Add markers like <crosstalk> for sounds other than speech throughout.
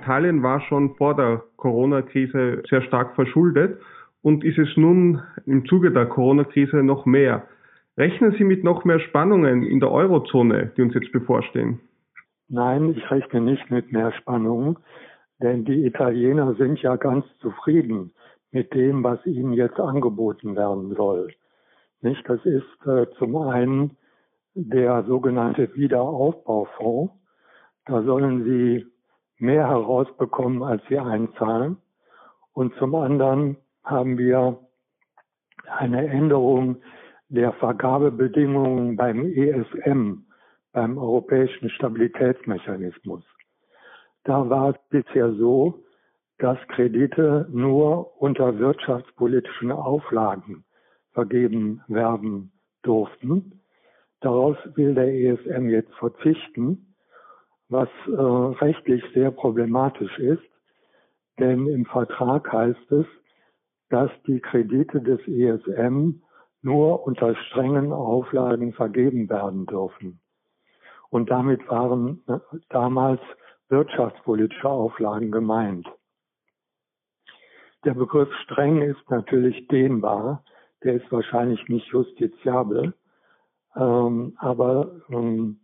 Italien war schon vor der Corona-Krise sehr stark verschuldet und ist es nun im Zuge der Corona-Krise noch mehr. Rechnen Sie mit noch mehr Spannungen in der Eurozone, die uns jetzt bevorstehen? Nein, ich rechne nicht mit mehr Spannungen, denn die Italiener sind ja ganz zufrieden mit dem, was ihnen jetzt angeboten werden soll. Nicht? Das ist äh, zum einen der sogenannte Wiederaufbaufonds. Da sollen sie mehr herausbekommen, als sie einzahlen. Und zum anderen haben wir eine Änderung der Vergabebedingungen beim ESM, beim Europäischen Stabilitätsmechanismus. Da war es bisher so, dass Kredite nur unter wirtschaftspolitischen Auflagen vergeben werden durften. Daraus will der ESM jetzt verzichten, was äh, rechtlich sehr problematisch ist, denn im Vertrag heißt es, dass die Kredite des ESM nur unter strengen Auflagen vergeben werden dürfen. Und damit waren äh, damals wirtschaftspolitische Auflagen gemeint. Der Begriff streng ist natürlich dehnbar, der ist wahrscheinlich nicht justiziabel, ähm, aber ähm,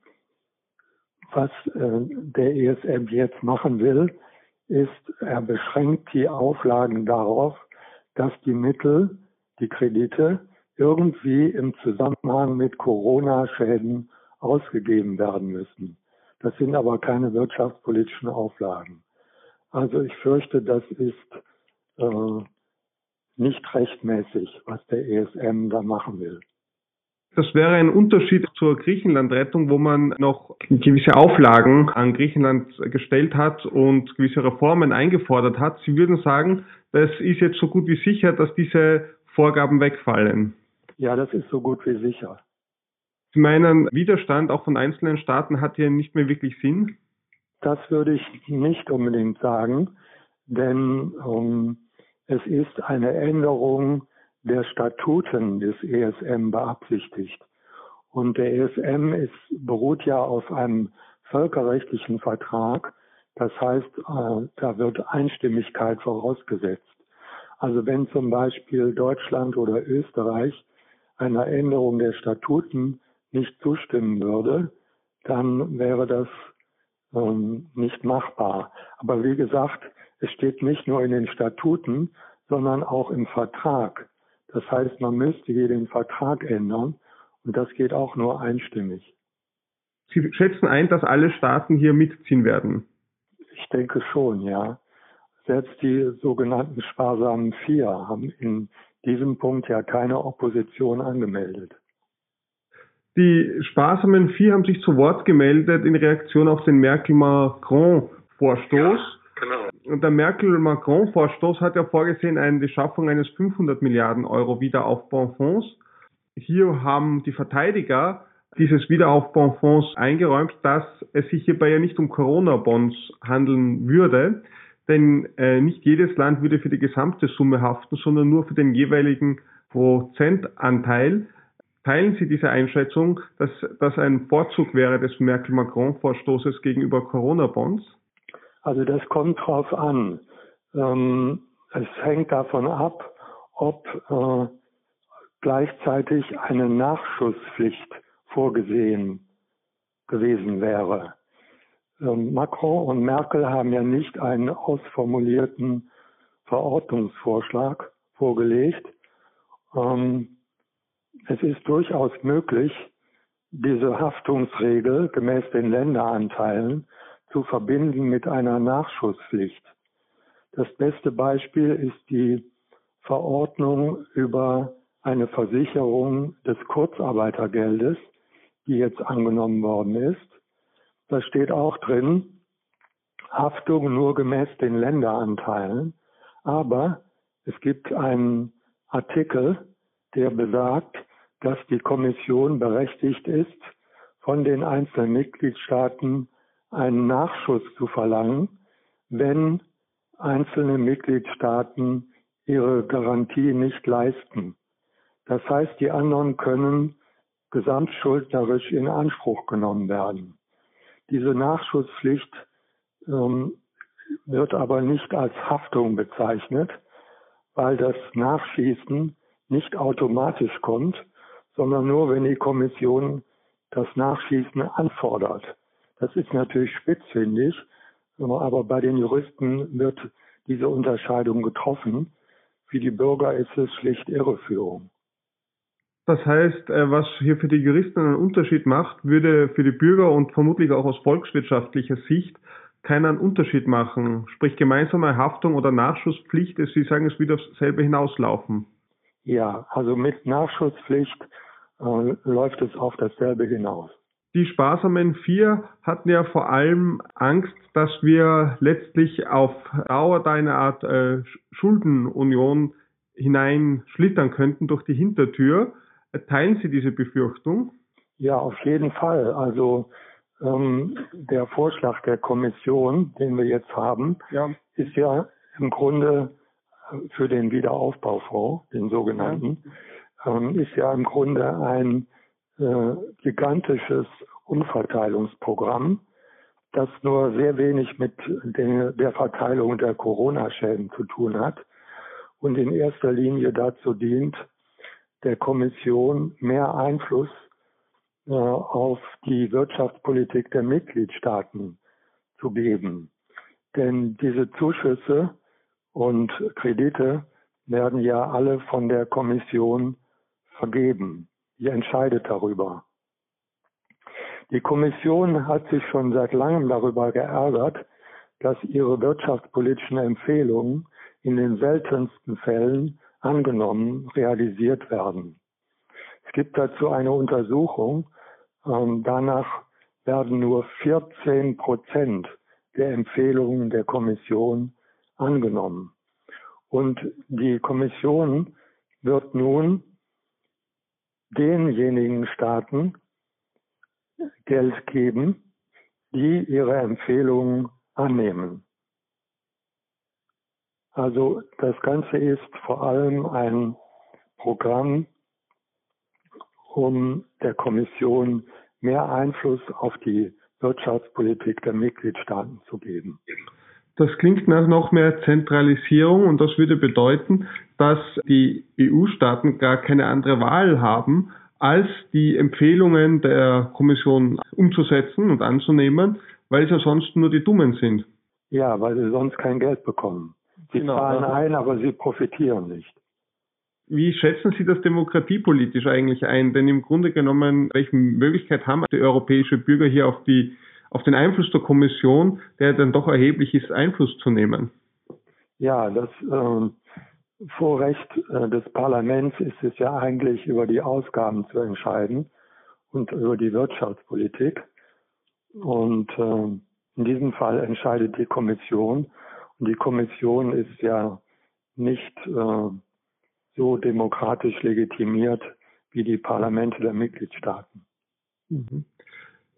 was äh, der ESM jetzt machen will, ist, er beschränkt die Auflagen darauf, dass die Mittel, die Kredite irgendwie im Zusammenhang mit Corona-Schäden ausgegeben werden müssen. Das sind aber keine wirtschaftspolitischen Auflagen. Also ich fürchte, das ist äh, nicht rechtmäßig, was der ESM da machen will. Das wäre ein Unterschied zur Griechenland-Rettung, wo man noch gewisse Auflagen an Griechenland gestellt hat und gewisse Reformen eingefordert hat. Sie würden sagen, das ist jetzt so gut wie sicher, dass diese Vorgaben wegfallen. Ja, das ist so gut wie sicher. Sie meinen, Widerstand auch von einzelnen Staaten hat hier nicht mehr wirklich Sinn? Das würde ich nicht unbedingt sagen, denn um, es ist eine Änderung der Statuten des ESM beabsichtigt. Und der ESM ist, beruht ja auf einem völkerrechtlichen Vertrag. Das heißt, äh, da wird Einstimmigkeit vorausgesetzt. Also wenn zum Beispiel Deutschland oder Österreich einer Änderung der Statuten nicht zustimmen würde, dann wäre das ähm, nicht machbar. Aber wie gesagt, es steht nicht nur in den Statuten, sondern auch im Vertrag. Das heißt, man müsste hier den Vertrag ändern und das geht auch nur einstimmig. Sie schätzen ein, dass alle Staaten hier mitziehen werden? Ich denke schon, ja. Selbst die sogenannten sparsamen Vier haben in diesem Punkt ja keine Opposition angemeldet. Die sparsamen Vier haben sich zu Wort gemeldet in Reaktion auf den Merkel-Macron-Vorstoß. Genau. Der Merkel-Macron-Vorstoß hat ja vorgesehen eine, die Schaffung eines 500 Milliarden Euro Wiederaufbaufonds. Hier haben die Verteidiger dieses Wiederaufbaufonds eingeräumt, dass es sich hierbei ja nicht um Corona-Bonds handeln würde, denn äh, nicht jedes Land würde für die gesamte Summe haften, sondern nur für den jeweiligen Prozentanteil. Teilen Sie diese Einschätzung, dass das ein Vorzug wäre des Merkel-Macron-Vorstoßes gegenüber Corona-Bonds? Also das kommt drauf an. Ähm, es hängt davon ab, ob äh, gleichzeitig eine Nachschusspflicht vorgesehen gewesen wäre. Ähm, Macron und Merkel haben ja nicht einen ausformulierten Verordnungsvorschlag vorgelegt. Ähm, es ist durchaus möglich, diese Haftungsregel gemäß den Länderanteilen zu verbinden mit einer Nachschusspflicht. Das beste Beispiel ist die Verordnung über eine Versicherung des Kurzarbeitergeldes, die jetzt angenommen worden ist. Da steht auch drin, Haftung nur gemäß den Länderanteilen. Aber es gibt einen Artikel, der besagt, dass die Kommission berechtigt ist, von den einzelnen Mitgliedstaaten einen Nachschuss zu verlangen, wenn einzelne Mitgliedstaaten ihre Garantie nicht leisten. Das heißt, die anderen können gesamtschuldnerisch in Anspruch genommen werden. Diese Nachschusspflicht ähm, wird aber nicht als Haftung bezeichnet, weil das Nachschießen nicht automatisch kommt, sondern nur, wenn die Kommission das Nachschießen anfordert. Das ist natürlich spitzfindig, aber bei den Juristen wird diese Unterscheidung getroffen. Für die Bürger ist es schlicht Irreführung. Das heißt, äh, was hier für die Juristen einen Unterschied macht, würde für die Bürger und vermutlich auch aus volkswirtschaftlicher Sicht keinen Unterschied machen. Sprich gemeinsame Haftung oder Nachschusspflicht, Sie sagen, es wird aufs selbe hinauslaufen. Ja, also mit Nachschusspflicht äh, läuft es auf dasselbe hinaus. Die sparsamen vier hatten ja vor allem Angst, dass wir letztlich auf Dauer da eine Art äh, Schuldenunion hineinschlittern könnten durch die Hintertür. Teilen Sie diese Befürchtung? Ja, auf jeden Fall. Also ähm, der Vorschlag der Kommission, den wir jetzt haben, ja. ist ja im Grunde äh, für den Wiederaufbaufonds, den sogenannten, ja. ähm, ist ja im Grunde ein äh, gigantisches Umverteilungsprogramm, das nur sehr wenig mit der, der Verteilung der Corona-Schäden zu tun hat und in erster Linie dazu dient, der Kommission mehr Einfluss äh, auf die Wirtschaftspolitik der Mitgliedstaaten zu geben. Denn diese Zuschüsse und Kredite werden ja alle von der Kommission vergeben. Die entscheidet darüber. Die Kommission hat sich schon seit langem darüber geärgert, dass ihre wirtschaftspolitischen Empfehlungen in den seltensten Fällen angenommen, realisiert werden. Es gibt dazu eine Untersuchung. Ähm, danach werden nur 14 Prozent der Empfehlungen der Kommission angenommen. Und die Kommission wird nun denjenigen Staaten Geld geben, die ihre Empfehlungen annehmen. Also das Ganze ist vor allem ein Programm, um der Kommission mehr Einfluss auf die Wirtschaftspolitik der Mitgliedstaaten zu geben. Das klingt nach noch mehr Zentralisierung und das würde bedeuten, dass die EU-Staaten gar keine andere Wahl haben, als die Empfehlungen der Kommission umzusetzen und anzunehmen, weil es ja sonst nur die Dummen sind. Ja, weil sie sonst kein Geld bekommen. Sie genau, zahlen ein, aber sie profitieren nicht. Wie schätzen Sie das demokratiepolitisch eigentlich ein? Denn im Grunde genommen, welche Möglichkeit haben die europäischen Bürger hier auf die auf den Einfluss der Kommission, der dann doch erheblich ist, Einfluss zu nehmen? Ja, das äh, Vorrecht äh, des Parlaments ist es ja eigentlich, über die Ausgaben zu entscheiden und über die Wirtschaftspolitik. Und äh, in diesem Fall entscheidet die Kommission. Und die Kommission ist ja nicht äh, so demokratisch legitimiert wie die Parlamente der Mitgliedstaaten. Mhm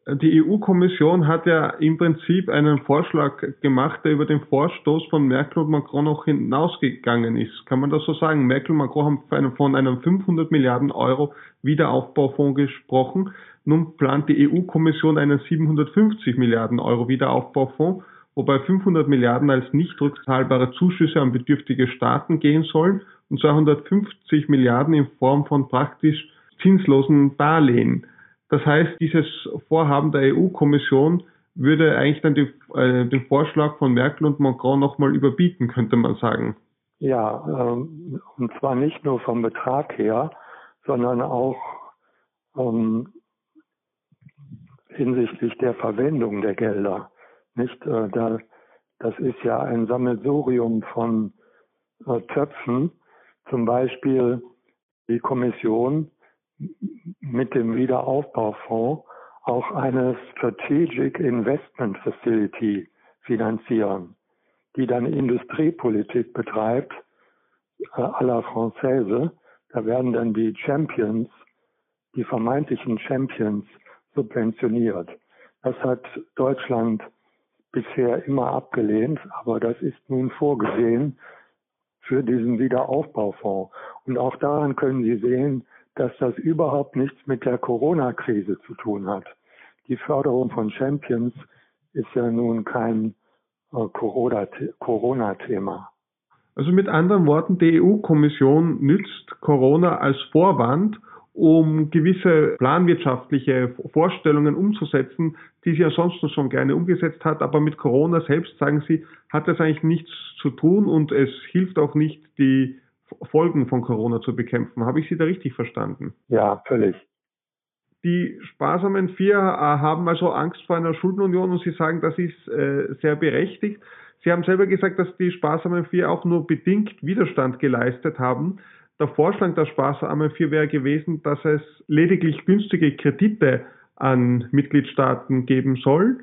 die EU-Kommission hat ja im Prinzip einen Vorschlag gemacht, der über den Vorstoß von Merkel und Macron noch hinausgegangen ist. Kann man das so sagen? Merkel und Macron haben von einem 500 Milliarden Euro Wiederaufbaufonds gesprochen. Nun plant die EU-Kommission einen 750 Milliarden Euro Wiederaufbaufonds, wobei 500 Milliarden als nicht rückzahlbare Zuschüsse an bedürftige Staaten gehen sollen und 250 Milliarden in Form von praktisch zinslosen Darlehen. Das heißt, dieses Vorhaben der EU-Kommission würde eigentlich dann die, äh, den Vorschlag von Merkel und Macron nochmal überbieten, könnte man sagen. Ja, ähm, und zwar nicht nur vom Betrag her, sondern auch ähm, hinsichtlich der Verwendung der Gelder. Nicht, äh, da, das ist ja ein Sammelsurium von äh, Töpfen. Zum Beispiel die Kommission mit dem Wiederaufbaufonds auch eine Strategic Investment Facility finanzieren, die dann Industriepolitik betreibt, äh, à la Française. Da werden dann die Champions, die vermeintlichen Champions subventioniert. Das hat Deutschland bisher immer abgelehnt, aber das ist nun vorgesehen für diesen Wiederaufbaufonds. Und auch daran können Sie sehen, dass das überhaupt nichts mit der Corona-Krise zu tun hat. Die Förderung von Champions ist ja nun kein äh, Corona-Thema. Also mit anderen Worten, die EU-Kommission nützt Corona als Vorwand, um gewisse planwirtschaftliche Vorstellungen umzusetzen, die sie ansonsten schon gerne umgesetzt hat. Aber mit Corona selbst, sagen Sie, hat das eigentlich nichts zu tun und es hilft auch nicht, die Folgen von Corona zu bekämpfen. Habe ich Sie da richtig verstanden? Ja, völlig. Die sparsamen vier äh, haben also Angst vor einer Schuldenunion und Sie sagen, das ist äh, sehr berechtigt. Sie haben selber gesagt, dass die sparsamen vier auch nur bedingt Widerstand geleistet haben. Der Vorschlag der sparsamen vier wäre gewesen, dass es lediglich günstige Kredite an Mitgliedstaaten geben soll.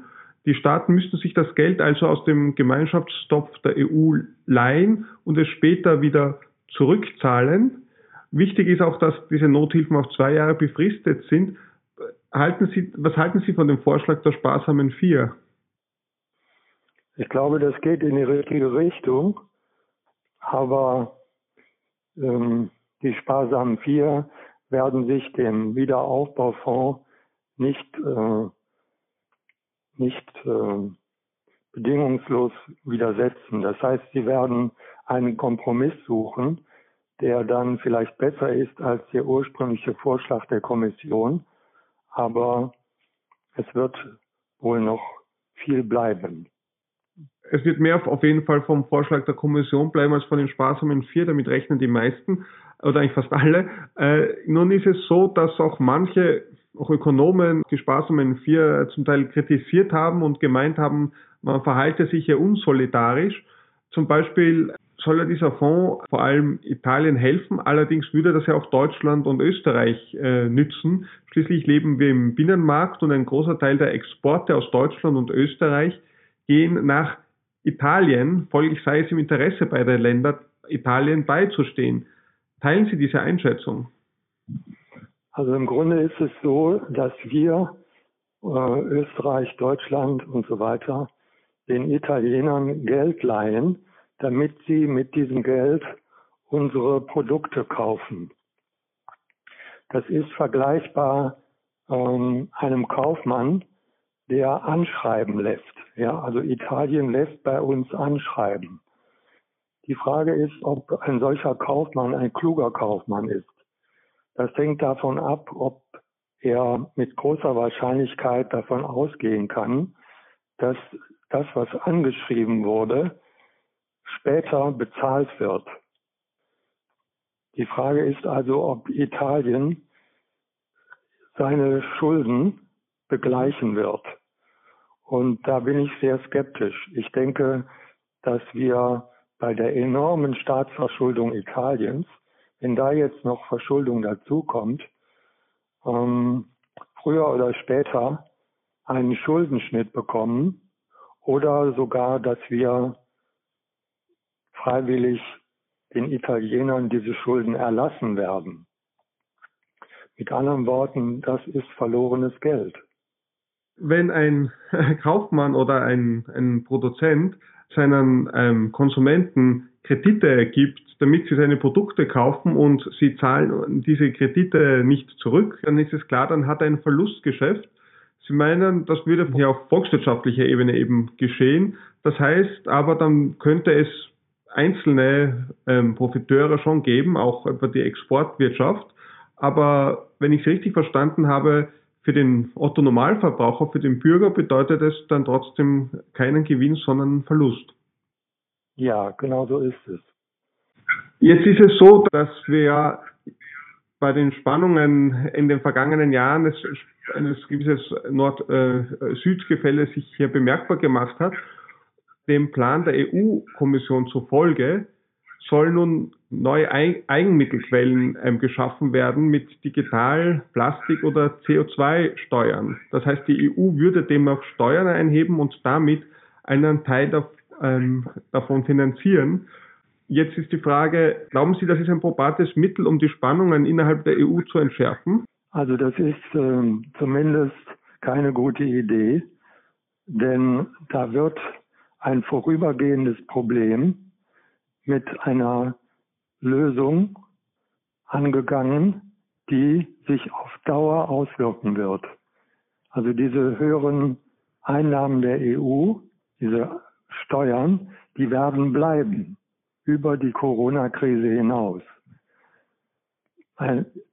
Die Staaten müssten sich das Geld also aus dem Gemeinschaftstopf der EU leihen und es später wieder zurückzahlen. Wichtig ist auch, dass diese Nothilfen auf zwei Jahre befristet sind halten Sie, was halten Sie von dem Vorschlag der sparsamen Vier? Ich glaube, das geht in die richtige Richtung, aber ähm, die sparsamen Vier werden sich dem Wiederaufbaufonds nicht, äh, nicht äh, bedingungslos widersetzen. Das heißt, sie werden einen Kompromiss suchen, der dann vielleicht besser ist als der ursprüngliche Vorschlag der Kommission aber es wird wohl noch viel bleiben. Es wird mehr auf jeden Fall vom Vorschlag der Kommission bleiben als von den sparsamen vier, damit rechnen die meisten oder eigentlich fast alle. Äh, nun ist es so, dass auch manche auch Ökonomen die sparsamen vier zum Teil kritisiert haben und gemeint haben, man verhalte sich ja unsolidarisch. Zum Beispiel soll ja dieser Fonds vor allem Italien helfen. Allerdings würde das ja auch Deutschland und Österreich äh, nützen. Schließlich leben wir im Binnenmarkt und ein großer Teil der Exporte aus Deutschland und Österreich gehen nach Italien. Folglich sei es im Interesse beider Länder, Italien beizustehen. Teilen Sie diese Einschätzung? Also im Grunde ist es so, dass wir, äh, Österreich, Deutschland und so weiter, den Italienern Geld leihen, damit sie mit diesem Geld unsere Produkte kaufen. Das ist vergleichbar ähm, einem Kaufmann, der anschreiben lässt. Ja, also Italien lässt bei uns anschreiben. Die Frage ist, ob ein solcher Kaufmann ein kluger Kaufmann ist. Das hängt davon ab, ob er mit großer Wahrscheinlichkeit davon ausgehen kann, dass das, was angeschrieben wurde, später bezahlt wird. Die Frage ist also, ob Italien seine Schulden begleichen wird. Und da bin ich sehr skeptisch. Ich denke, dass wir bei der enormen Staatsverschuldung Italiens, wenn da jetzt noch Verschuldung dazukommt, ähm, früher oder später einen Schuldenschnitt bekommen oder sogar, dass wir freiwillig den Italienern diese Schulden erlassen werden. Mit anderen Worten, das ist verlorenes Geld. Wenn ein <laughs> Kaufmann oder ein, ein Produzent seinen ähm, Konsumenten Kredite gibt, damit sie seine Produkte kaufen und sie zahlen diese Kredite nicht zurück, dann ist es klar, dann hat er ein Verlustgeschäft. Sie meinen, das würde hier auf volkswirtschaftlicher Ebene eben geschehen. Das heißt aber, dann könnte es einzelne ähm, Profiteure schon geben, auch über die Exportwirtschaft. Aber wenn ich es richtig verstanden habe, für den Otto Normalverbraucher, für den Bürger bedeutet es dann trotzdem keinen Gewinn, sondern einen Verlust. Ja, genau so ist es. Jetzt ist es so, dass wir bei den Spannungen in den vergangenen Jahren es, ein gewisses Nord-Süd-Gefälle sich hier bemerkbar gemacht hat dem Plan der EU-Kommission zufolge soll nun neue Eigenmittelquellen ähm, geschaffen werden mit Digital-, Plastik- oder CO2-Steuern. Das heißt, die EU würde demnach Steuern einheben und damit einen Teil ähm, davon finanzieren. Jetzt ist die Frage, glauben Sie, das ist ein probates Mittel, um die Spannungen innerhalb der EU zu entschärfen? Also das ist äh, zumindest keine gute Idee, denn da wird ein vorübergehendes Problem mit einer Lösung angegangen, die sich auf Dauer auswirken wird. Also diese höheren Einnahmen der EU, diese Steuern, die werden bleiben über die Corona-Krise hinaus.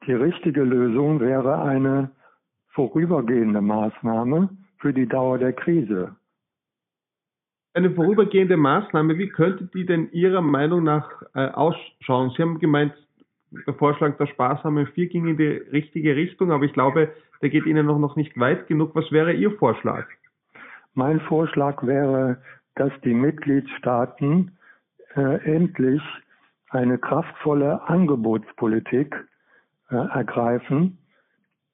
Die richtige Lösung wäre eine vorübergehende Maßnahme für die Dauer der Krise. Eine vorübergehende Maßnahme, wie könnte die denn Ihrer Meinung nach äh, ausschauen? Sie haben gemeint, der Vorschlag der Sparsame 4 ging in die richtige Richtung, aber ich glaube, der geht Ihnen noch, noch nicht weit genug. Was wäre Ihr Vorschlag? Mein Vorschlag wäre, dass die Mitgliedstaaten äh, endlich eine kraftvolle Angebotspolitik äh, ergreifen,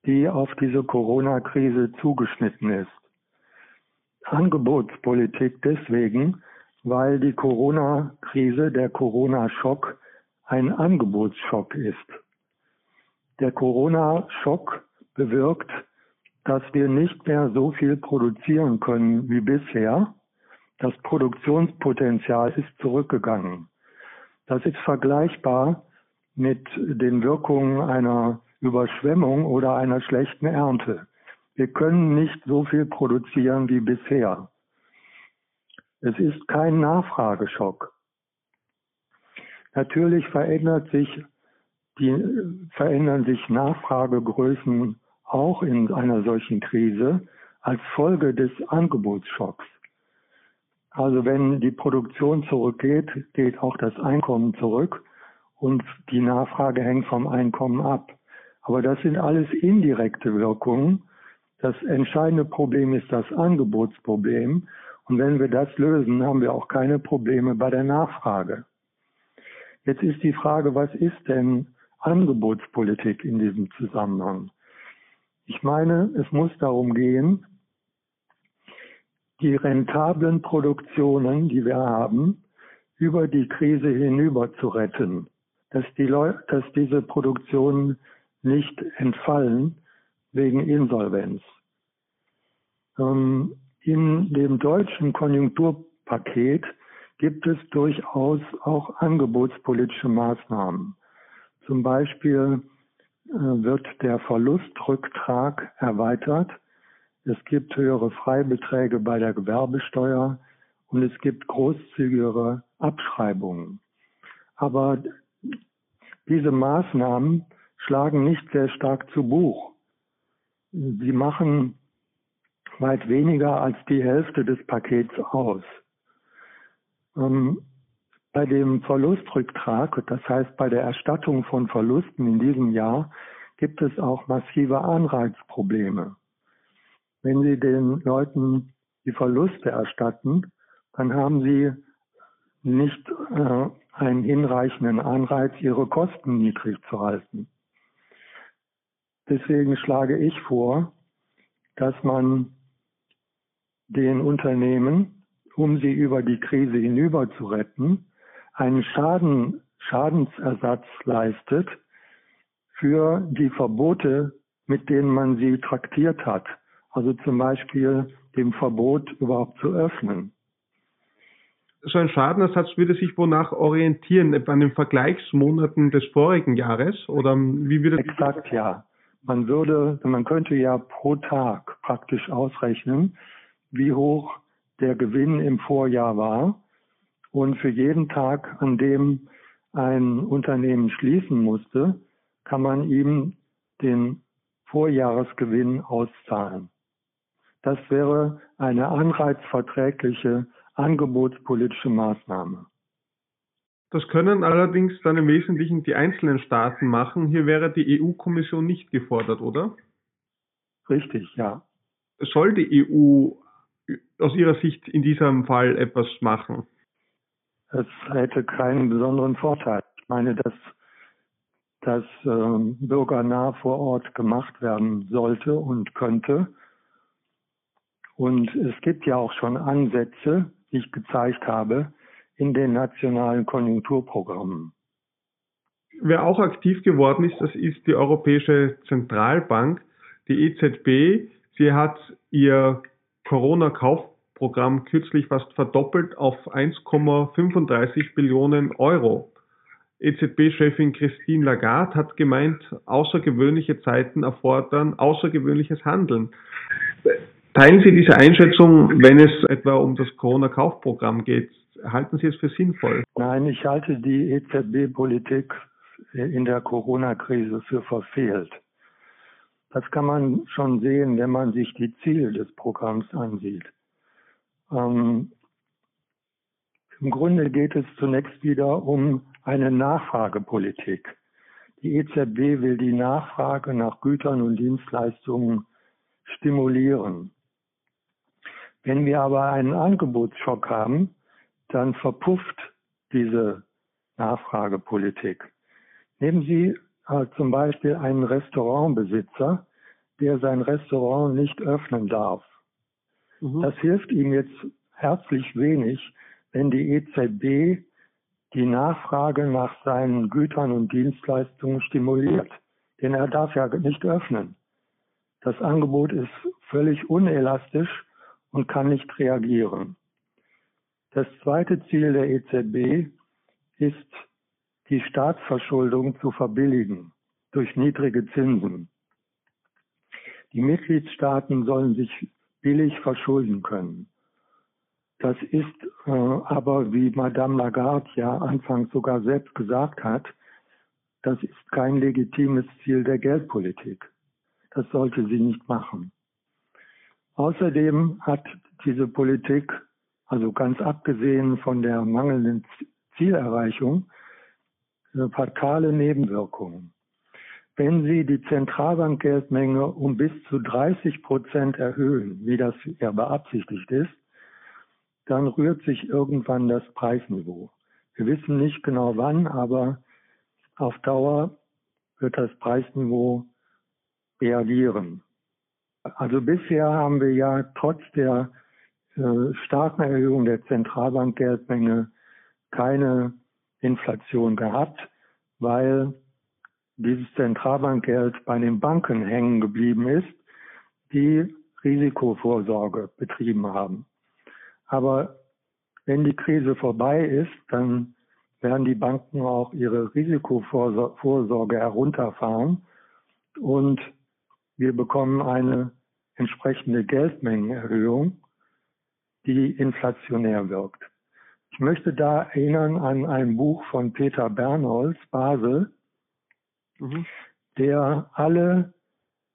die auf diese Corona-Krise zugeschnitten ist. Angebotspolitik deswegen, weil die Corona-Krise, der Corona-Schock ein Angebotsschock ist. Der Corona-Schock bewirkt, dass wir nicht mehr so viel produzieren können wie bisher. Das Produktionspotenzial ist zurückgegangen. Das ist vergleichbar mit den Wirkungen einer Überschwemmung oder einer schlechten Ernte. Wir können nicht so viel produzieren wie bisher. Es ist kein Nachfrageschock. Natürlich verändert sich die, verändern sich Nachfragegrößen auch in einer solchen Krise als Folge des Angebotsschocks. Also wenn die Produktion zurückgeht, geht auch das Einkommen zurück und die Nachfrage hängt vom Einkommen ab. Aber das sind alles indirekte Wirkungen. Das entscheidende Problem ist das Angebotsproblem. Und wenn wir das lösen, haben wir auch keine Probleme bei der Nachfrage. Jetzt ist die Frage, was ist denn Angebotspolitik in diesem Zusammenhang? Ich meine, es muss darum gehen, die rentablen Produktionen, die wir haben, über die Krise hinüber zu retten, dass, die Leu dass diese Produktionen nicht entfallen wegen Insolvenz. Ähm, in dem deutschen Konjunkturpaket gibt es durchaus auch angebotspolitische Maßnahmen. Zum Beispiel äh, wird der Verlustrücktrag erweitert. Es gibt höhere Freibeträge bei der Gewerbesteuer und es gibt großzügigere Abschreibungen. Aber diese Maßnahmen schlagen nicht sehr stark zu Buch. Sie machen weit weniger als die Hälfte des Pakets aus. Ähm, bei dem Verlustrücktrag, das heißt bei der Erstattung von Verlusten in diesem Jahr, gibt es auch massive Anreizprobleme. Wenn Sie den Leuten die Verluste erstatten, dann haben sie nicht äh, einen hinreichenden Anreiz, ihre Kosten niedrig zu halten. Deswegen schlage ich vor, dass man den Unternehmen, um sie über die Krise hinüber zu retten, einen Schaden, Schadensersatz leistet für die Verbote, mit denen man sie traktiert hat. Also zum Beispiel dem Verbot überhaupt zu öffnen. So ein Schadenersatz würde sich wonach orientieren? An den Vergleichsmonaten des vorigen Jahres? Oder wie würde Exakt, ja. Man würde, man könnte ja pro Tag praktisch ausrechnen, wie hoch der Gewinn im Vorjahr war. Und für jeden Tag, an dem ein Unternehmen schließen musste, kann man ihm den Vorjahresgewinn auszahlen. Das wäre eine anreizverträgliche angebotspolitische Maßnahme. Das können allerdings dann im Wesentlichen die einzelnen Staaten machen. Hier wäre die EU-Kommission nicht gefordert, oder? Richtig, ja. Soll die EU aus Ihrer Sicht in diesem Fall etwas machen? Es hätte keinen besonderen Vorteil. Ich meine, dass das äh, bürgernah vor Ort gemacht werden sollte und könnte. Und es gibt ja auch schon Ansätze, die ich gezeigt habe, in den nationalen Konjunkturprogrammen. Wer auch aktiv geworden ist, das ist die Europäische Zentralbank, die EZB. Sie hat ihr Corona-Kaufprogramm kürzlich fast verdoppelt auf 1,35 Billionen Euro. EZB-Chefin Christine Lagarde hat gemeint, außergewöhnliche Zeiten erfordern außergewöhnliches Handeln. Teilen Sie diese Einschätzung, wenn es etwa um das Corona-Kaufprogramm geht? Halten Sie es für sinnvoll? Nein, ich halte die EZB-Politik in der Corona-Krise für verfehlt. Das kann man schon sehen, wenn man sich die Ziele des Programms ansieht. Ähm, Im Grunde geht es zunächst wieder um eine Nachfragepolitik. Die EZB will die Nachfrage nach Gütern und Dienstleistungen stimulieren. Wenn wir aber einen Angebotsschock haben, dann verpufft diese Nachfragepolitik. Nehmen Sie äh, zum Beispiel einen Restaurantbesitzer, der sein Restaurant nicht öffnen darf. Mhm. Das hilft ihm jetzt herzlich wenig, wenn die EZB die Nachfrage nach seinen Gütern und Dienstleistungen stimuliert. Denn er darf ja nicht öffnen. Das Angebot ist völlig unelastisch und kann nicht reagieren. Das zweite Ziel der EZB ist, die Staatsverschuldung zu verbilligen durch niedrige Zinsen. Die Mitgliedstaaten sollen sich billig verschulden können. Das ist äh, aber, wie Madame Lagarde ja anfangs sogar selbst gesagt hat, das ist kein legitimes Ziel der Geldpolitik. Das sollte sie nicht machen. Außerdem hat diese Politik, also ganz abgesehen von der mangelnden Zielerreichung, fatale Nebenwirkungen. Wenn Sie die Zentralbankgeldmenge um bis zu 30 Prozent erhöhen, wie das ja beabsichtigt ist, dann rührt sich irgendwann das Preisniveau. Wir wissen nicht genau wann, aber auf Dauer wird das Preisniveau reagieren. Also bisher haben wir ja trotz der äh, starken Erhöhung der Zentralbankgeldmenge keine Inflation gehabt, weil dieses Zentralbankgeld bei den Banken hängen geblieben ist, die Risikovorsorge betrieben haben. Aber wenn die Krise vorbei ist, dann werden die Banken auch ihre Risikovorsorge herunterfahren und wir bekommen eine entsprechende Geldmengenerhöhung, die inflationär wirkt. Ich möchte da erinnern an ein Buch von Peter Bernholz, Basel, mhm. der alle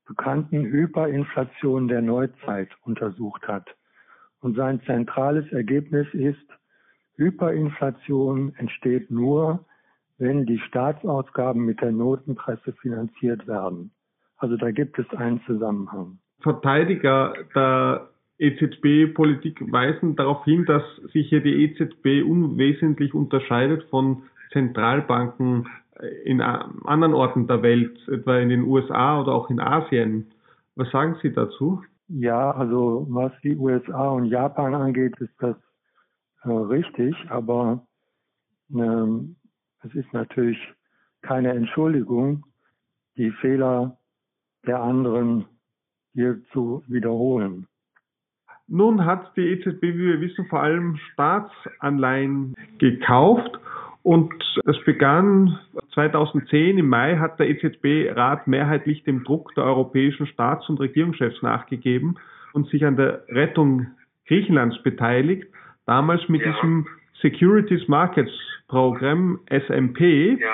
bekannten Hyperinflationen der Neuzeit untersucht hat. Und sein zentrales Ergebnis ist, Hyperinflation entsteht nur, wenn die Staatsausgaben mit der Notenpresse finanziert werden. Also da gibt es einen Zusammenhang. Verteidiger der EZB-Politik weisen darauf hin, dass sich hier die EZB unwesentlich unterscheidet von Zentralbanken in anderen Orten der Welt, etwa in den USA oder auch in Asien. Was sagen Sie dazu? Ja, also was die USA und Japan angeht, ist das äh, richtig, aber ähm, es ist natürlich keine Entschuldigung, die Fehler der anderen hier zu wiederholen. Nun hat die EZB, wie wir wissen, vor allem Staatsanleihen gekauft und das begann 2010 im Mai hat der EZB-Rat mehrheitlich dem Druck der europäischen Staats- und Regierungschefs nachgegeben und sich an der Rettung Griechenlands beteiligt. Damals mit ja. diesem Securities Markets Programm SMP. Ja.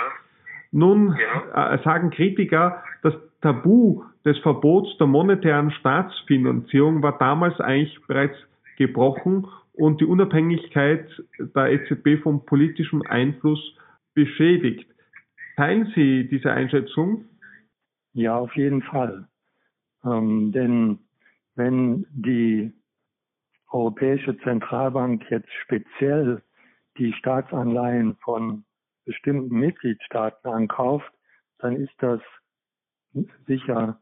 Nun ja. Äh, sagen Kritiker, das Tabu des Verbots der monetären Staatsfinanzierung war damals eigentlich bereits gebrochen und die Unabhängigkeit der EZB vom politischen Einfluss beschädigt. Teilen Sie diese Einschätzung? Ja, auf jeden Fall. Ähm, denn wenn die Europäische Zentralbank jetzt speziell die Staatsanleihen von bestimmten Mitgliedstaaten ankauft, dann ist das sicher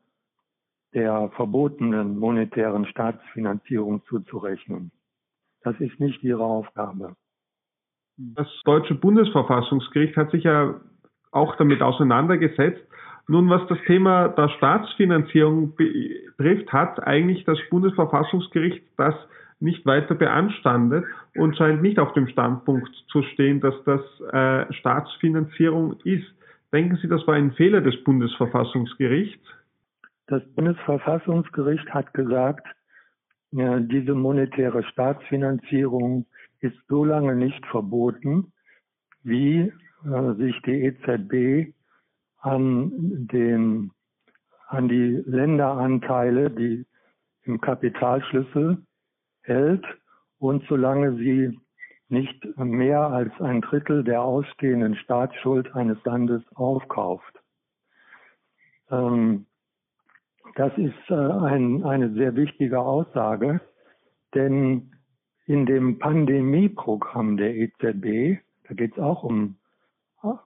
der verbotenen monetären Staatsfinanzierung zuzurechnen. Das ist nicht ihre Aufgabe. Das deutsche Bundesverfassungsgericht hat sich ja auch damit auseinandergesetzt. Nun, was das Thema der Staatsfinanzierung betrifft, hat eigentlich das Bundesverfassungsgericht das nicht weiter beanstandet und scheint nicht auf dem Standpunkt zu stehen, dass das äh, Staatsfinanzierung ist. Denken Sie, das war ein Fehler des Bundesverfassungsgerichts? Das Bundesverfassungsgericht hat gesagt, ja, diese monetäre Staatsfinanzierung ist so lange nicht verboten, wie äh, sich die EZB an den an die Länderanteile, die im Kapitalschlüssel hält und solange sie nicht mehr als ein Drittel der ausstehenden Staatsschuld eines Landes aufkauft. Ähm, das ist äh, ein, eine sehr wichtige Aussage, denn in dem Pandemieprogramm der EZB, da geht es auch um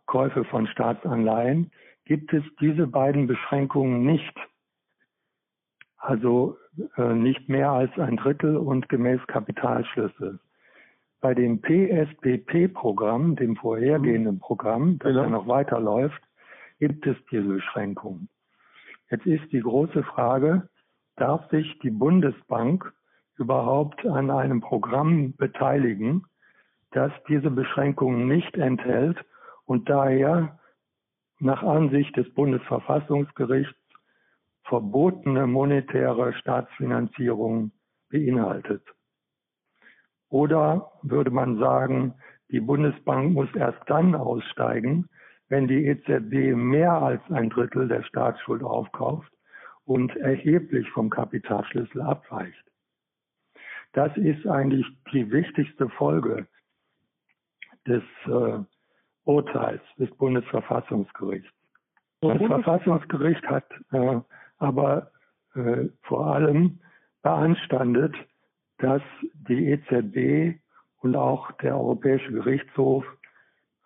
Käufe von Staatsanleihen, gibt es diese beiden Beschränkungen nicht. Also äh, nicht mehr als ein Drittel und gemäß Kapitalschlüssel. Bei dem PSPP-Programm, dem vorhergehenden Programm, das genau. ja noch weiterläuft, gibt es diese Beschränkungen. Jetzt ist die große Frage, darf sich die Bundesbank überhaupt an einem Programm beteiligen, das diese Beschränkungen nicht enthält und daher nach Ansicht des Bundesverfassungsgerichts verbotene monetäre Staatsfinanzierung beinhaltet. Oder würde man sagen, die Bundesbank muss erst dann aussteigen, wenn die EZB mehr als ein Drittel der Staatsschuld aufkauft und erheblich vom Kapitalschlüssel abweicht. Das ist eigentlich die wichtigste Folge des äh, Urteils des Bundesverfassungsgerichts. Das Verfassungsgericht hat äh, aber äh, vor allem beanstandet, dass die EZB und auch der Europäische Gerichtshof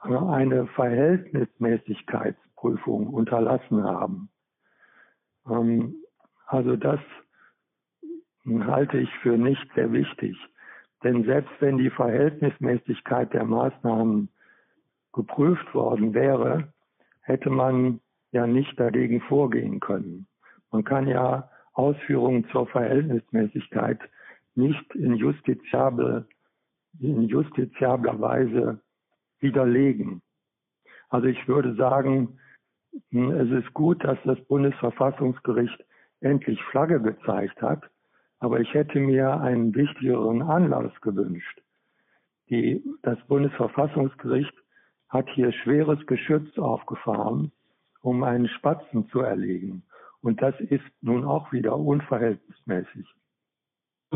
eine Verhältnismäßigkeitsprüfung unterlassen haben. Ähm, also das halte ich für nicht sehr wichtig. Denn selbst wenn die Verhältnismäßigkeit der Maßnahmen geprüft worden wäre, hätte man ja nicht dagegen vorgehen können. Man kann ja Ausführungen zur Verhältnismäßigkeit nicht in justiziabel, in justiziabler Weise widerlegen. Also ich würde sagen, hm, es ist gut, dass das Bundesverfassungsgericht endlich Flagge gezeigt hat, aber ich hätte mir einen wichtigeren Anlass gewünscht. Die, das Bundesverfassungsgericht hat hier schweres Geschütz aufgefahren, um einen Spatzen zu erlegen. Und das ist nun auch wieder unverhältnismäßig.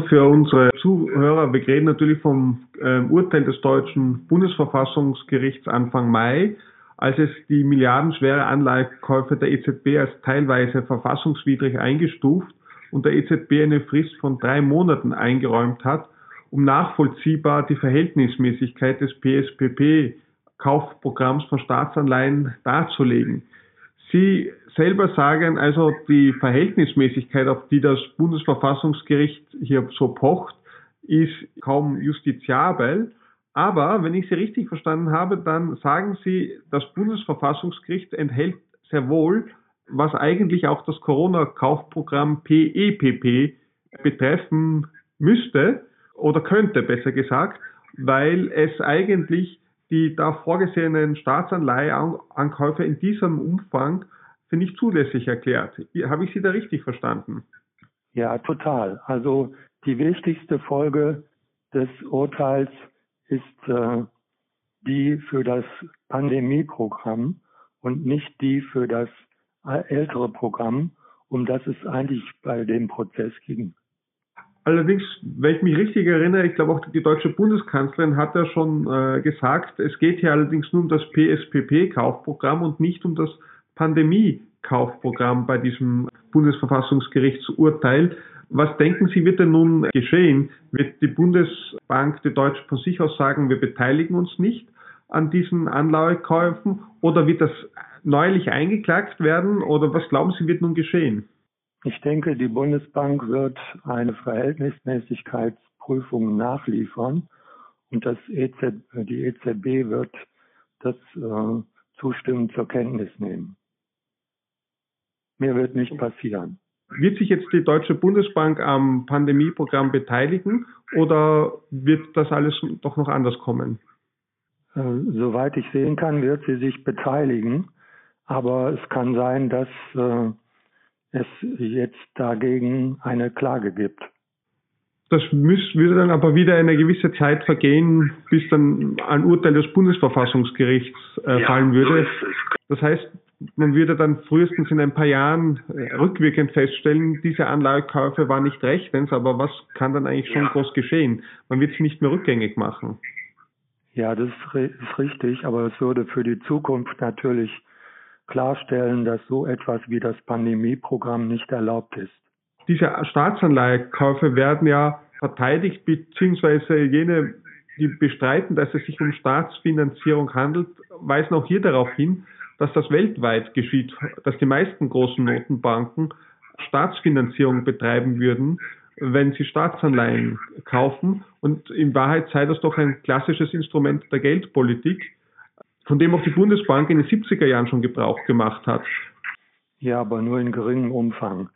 Für unsere Zuhörer, wir reden natürlich vom äh, Urteil des deutschen Bundesverfassungsgerichts Anfang Mai, als es die milliardenschwere Anleihekäufe der EZB als teilweise verfassungswidrig eingestuft und der EZB eine Frist von drei Monaten eingeräumt hat, um nachvollziehbar die Verhältnismäßigkeit des PSPP-Kaufprogramms von Staatsanleihen darzulegen. Sie selber sagen also, die Verhältnismäßigkeit, auf die das Bundesverfassungsgericht hier so pocht, ist kaum justiziabel. Aber wenn ich Sie richtig verstanden habe, dann sagen Sie, das Bundesverfassungsgericht enthält sehr wohl, was eigentlich auch das Corona-Kaufprogramm PEPP e betreffen müsste oder könnte, besser gesagt, weil es eigentlich die da vorgesehenen Staatsanleiheankäufe in diesem Umfang für nicht zulässig erklärt. Habe ich Sie da richtig verstanden? Ja, total. Also die wichtigste Folge des Urteils ist äh, die für das Pandemieprogramm und nicht die für das ältere Programm, um das es eigentlich bei dem Prozess ging. Allerdings, wenn ich mich richtig erinnere, ich glaube auch die deutsche Bundeskanzlerin hat ja schon äh, gesagt, es geht hier allerdings nur um das PSPP-Kaufprogramm und nicht um das Pandemie-Kaufprogramm bei diesem Bundesverfassungsgerichtsurteil. Was denken Sie, wird denn nun geschehen? Wird die Bundesbank, die Deutsche von sich aus sagen, wir beteiligen uns nicht an diesen Anleihekäufen oder wird das neulich eingeklagt werden oder was glauben Sie, wird nun geschehen? Ich denke, die Bundesbank wird eine Verhältnismäßigkeitsprüfung nachliefern und das EZ, die EZB wird das äh, zustimmend zur Kenntnis nehmen. Mehr wird nicht passieren. Wird sich jetzt die Deutsche Bundesbank am Pandemieprogramm beteiligen oder wird das alles doch noch anders kommen? Äh, soweit ich sehen kann, wird sie sich beteiligen. Aber es kann sein, dass äh, es jetzt dagegen eine Klage gibt. Das würde dann aber wieder eine gewisse Zeit vergehen, bis dann ein Urteil des Bundesverfassungsgerichts äh, ja, fallen würde. Das heißt, man würde dann frühestens in ein paar Jahren äh, rückwirkend feststellen, diese Anlagekäufe waren nicht rechtens, aber was kann dann eigentlich schon ja. groß geschehen? Man wird es nicht mehr rückgängig machen. Ja, das ist richtig, aber es würde für die Zukunft natürlich klarstellen, dass so etwas wie das Pandemieprogramm nicht erlaubt ist. Diese Staatsanleihekäufe werden ja verteidigt, beziehungsweise jene, die bestreiten, dass es sich um Staatsfinanzierung handelt, weisen auch hier darauf hin, dass das weltweit geschieht, dass die meisten großen Notenbanken Staatsfinanzierung betreiben würden, wenn sie Staatsanleihen kaufen. Und in Wahrheit sei das doch ein klassisches Instrument der Geldpolitik, von dem auch die Bundesbank in den 70er Jahren schon Gebrauch gemacht hat. Ja, aber nur in geringem Umfang.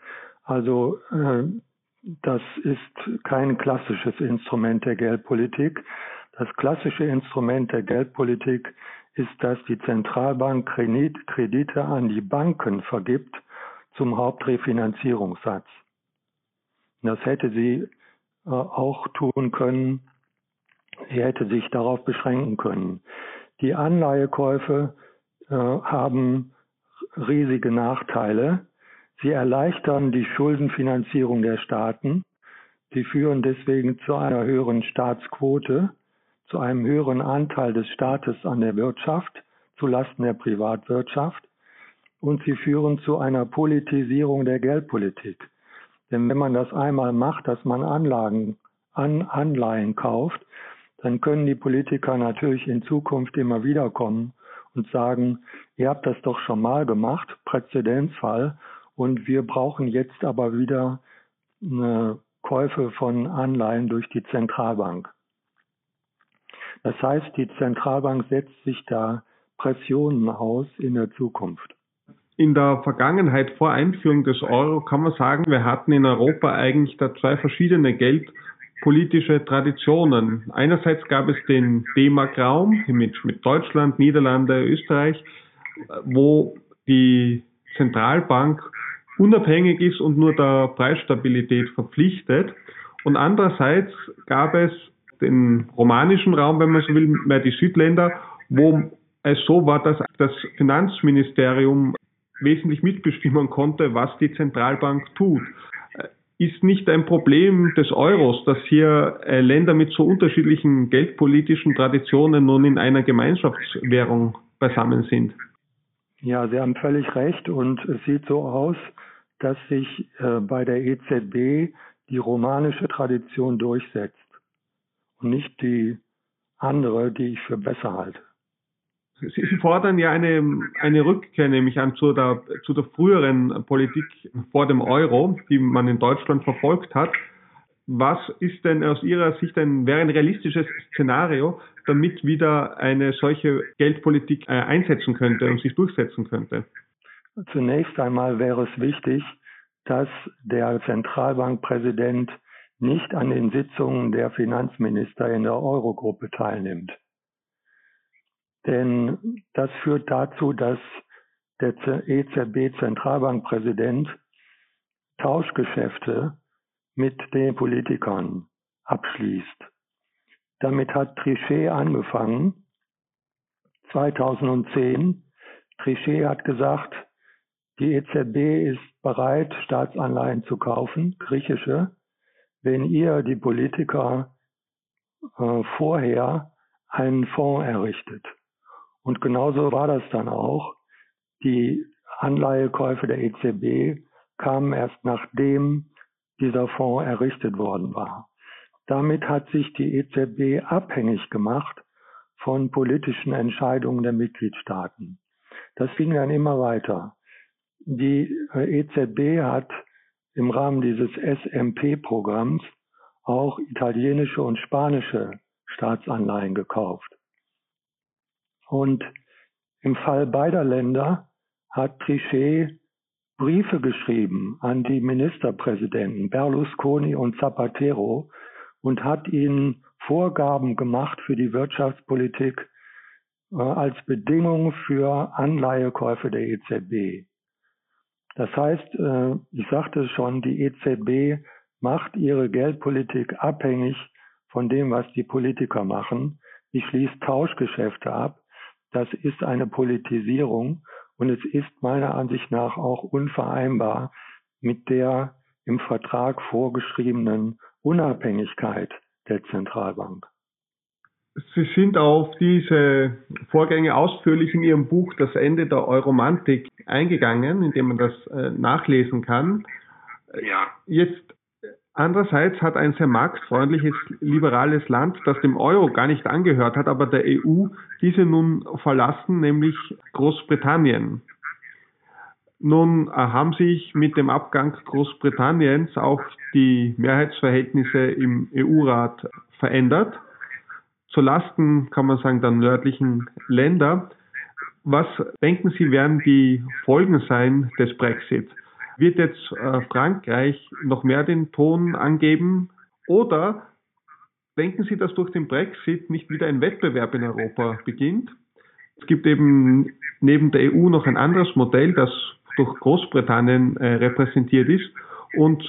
Also äh, das ist kein klassisches Instrument der Geldpolitik. Das klassische Instrument der Geldpolitik ist, dass die Zentralbank Kredite an die Banken vergibt zum Hauptrefinanzierungssatz. Das hätte sie äh, auch tun können. Sie hätte sich darauf beschränken können. Die Anleihekäufe äh, haben riesige Nachteile. Sie erleichtern die Schuldenfinanzierung der Staaten. Sie führen deswegen zu einer höheren Staatsquote, zu einem höheren Anteil des Staates an der Wirtschaft, zu Lasten der Privatwirtschaft. Und sie führen zu einer Politisierung der Geldpolitik. Denn wenn man das einmal macht, dass man Anlagen, an Anleihen kauft, dann können die Politiker natürlich in Zukunft immer wieder kommen und sagen, ihr habt das doch schon mal gemacht, Präzedenzfall, und wir brauchen jetzt aber wieder Käufe von Anleihen durch die Zentralbank. Das heißt, die Zentralbank setzt sich da Pressionen aus in der Zukunft. In der Vergangenheit vor Einführung des Euro kann man sagen, wir hatten in Europa eigentlich da zwei verschiedene geldpolitische Traditionen. Einerseits gab es den D-Mark-Raum mit, mit Deutschland, Niederlande, Österreich, wo die Zentralbank unabhängig ist und nur der Preisstabilität verpflichtet. Und andererseits gab es den romanischen Raum, wenn man so will, mehr die Südländer, wo es so war, dass das Finanzministerium wesentlich mitbestimmen konnte, was die Zentralbank tut. Ist nicht ein Problem des Euros, dass hier äh, Länder mit so unterschiedlichen geldpolitischen Traditionen nun in einer Gemeinschaftswährung beisammen sind? Ja, Sie haben völlig recht und es sieht so aus, dass sich äh, bei der EZB die romanische Tradition durchsetzt und nicht die andere, die ich für besser halte. Sie fordern ja eine, eine Rückkehr nämlich an zu der, zu der früheren Politik vor dem Euro, die man in Deutschland verfolgt hat. Was ist denn aus Ihrer Sicht ein, wäre ein realistisches Szenario, damit wieder eine solche Geldpolitik äh, einsetzen könnte und sich durchsetzen könnte? Zunächst einmal wäre es wichtig, dass der Zentralbankpräsident nicht an den Sitzungen der Finanzminister in der Eurogruppe teilnimmt. Denn das führt dazu, dass der EZB-Zentralbankpräsident Tauschgeschäfte mit den Politikern abschließt. Damit hat Trichet angefangen. 2010. Trichet hat gesagt, die EZB ist bereit, Staatsanleihen zu kaufen, griechische, wenn ihr, die Politiker, äh, vorher einen Fonds errichtet. Und genauso war das dann auch. Die Anleihekäufe der EZB kamen erst nachdem dieser Fonds errichtet worden war. Damit hat sich die EZB abhängig gemacht von politischen Entscheidungen der Mitgliedstaaten. Das ging dann immer weiter. Die äh, EZB hat im Rahmen dieses SMP-Programms auch italienische und spanische Staatsanleihen gekauft. Und im Fall beider Länder hat Trichet Briefe geschrieben an die Ministerpräsidenten Berlusconi und Zapatero und hat ihnen Vorgaben gemacht für die Wirtschaftspolitik äh, als Bedingung für Anleihekäufe der EZB. Das heißt, äh, ich sagte schon, die EZB macht ihre Geldpolitik abhängig von dem, was die Politiker machen. Sie schließt Tauschgeschäfte ab. Das ist eine Politisierung und es ist meiner Ansicht nach auch unvereinbar mit der im Vertrag vorgeschriebenen Unabhängigkeit der Zentralbank. Sie sind auf diese Vorgänge ausführlich in Ihrem Buch Das Ende der Euromantik eingegangen, in dem man das äh, nachlesen kann. Ja. Jetzt andererseits hat ein sehr marktfreundliches, liberales Land, das dem Euro gar nicht angehört hat, aber der EU, diese nun verlassen, nämlich Großbritannien. Nun äh, haben sich mit dem Abgang Großbritanniens auch die Mehrheitsverhältnisse im EU-Rat verändert zu Lasten, kann man sagen, der nördlichen Länder. Was denken Sie, werden die Folgen sein des Brexit? Wird jetzt äh, Frankreich noch mehr den Ton angeben? Oder denken Sie, dass durch den Brexit nicht wieder ein Wettbewerb in Europa beginnt? Es gibt eben neben der EU noch ein anderes Modell, das durch Großbritannien äh, repräsentiert ist. Und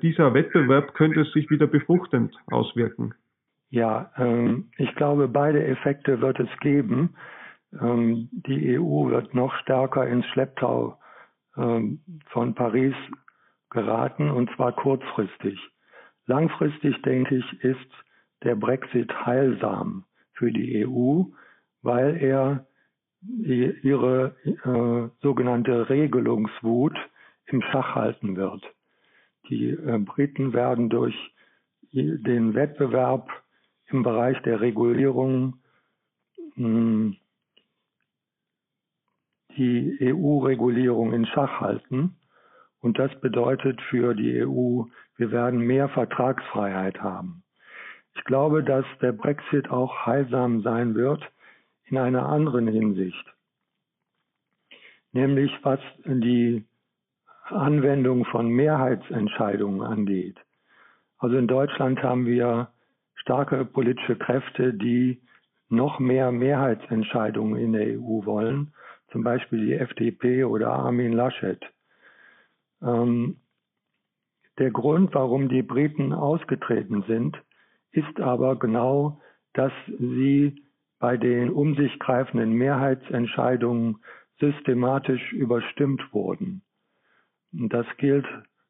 dieser Wettbewerb könnte sich wieder befruchtend auswirken. Ja, ähm, ich glaube, beide Effekte wird es geben. Ähm, die EU wird noch stärker ins Schlepptau von Paris geraten und zwar kurzfristig. Langfristig, denke ich, ist der Brexit heilsam für die EU, weil er ihre äh, sogenannte Regelungswut im Schach halten wird. Die äh, Briten werden durch den Wettbewerb im Bereich der Regulierung hm, die EU-Regulierung in Schach halten. Und das bedeutet für die EU, wir werden mehr Vertragsfreiheit haben. Ich glaube, dass der Brexit auch heilsam sein wird in einer anderen Hinsicht, nämlich was die Anwendung von Mehrheitsentscheidungen angeht. Also in Deutschland haben wir starke politische Kräfte, die noch mehr Mehrheitsentscheidungen in der EU wollen, zum Beispiel die FDP oder Armin Laschet. Ähm, der Grund, warum die Briten ausgetreten sind, ist aber genau, dass sie bei den um sich greifenden Mehrheitsentscheidungen systematisch überstimmt wurden. Und das gilt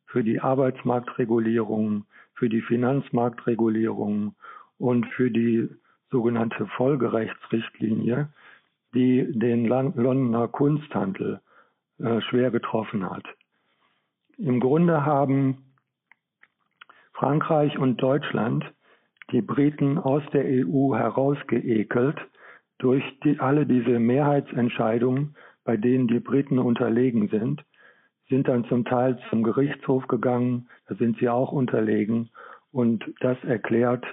für die Arbeitsmarktregulierung, für die Finanzmarktregulierung und für die sogenannte Folgerechtsrichtlinie, die den Londoner Kunsthandel äh, schwer getroffen hat. Im Grunde haben Frankreich und Deutschland die Briten aus der EU herausgeekelt durch die, alle diese Mehrheitsentscheidungen, bei denen die Briten unterlegen sind, sind dann zum Teil zum Gerichtshof gegangen, da sind sie auch unterlegen und das erklärt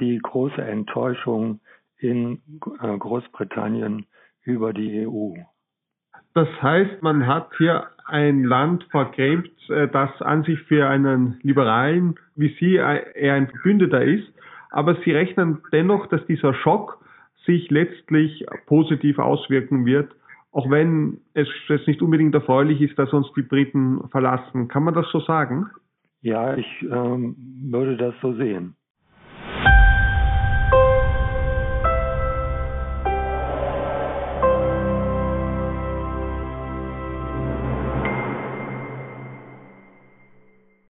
die große Enttäuschung in äh, Großbritannien über die EU. Das heißt, man hat hier ein Land vergrämt, äh, das an sich für einen Liberalen wie Sie äh, eher ein Verbündeter ist, aber Sie rechnen dennoch, dass dieser Schock sich letztlich positiv auswirken wird auch wenn es jetzt nicht unbedingt erfreulich ist, dass uns die Briten verlassen. Kann man das so sagen? Ja, ich ähm, würde das so sehen.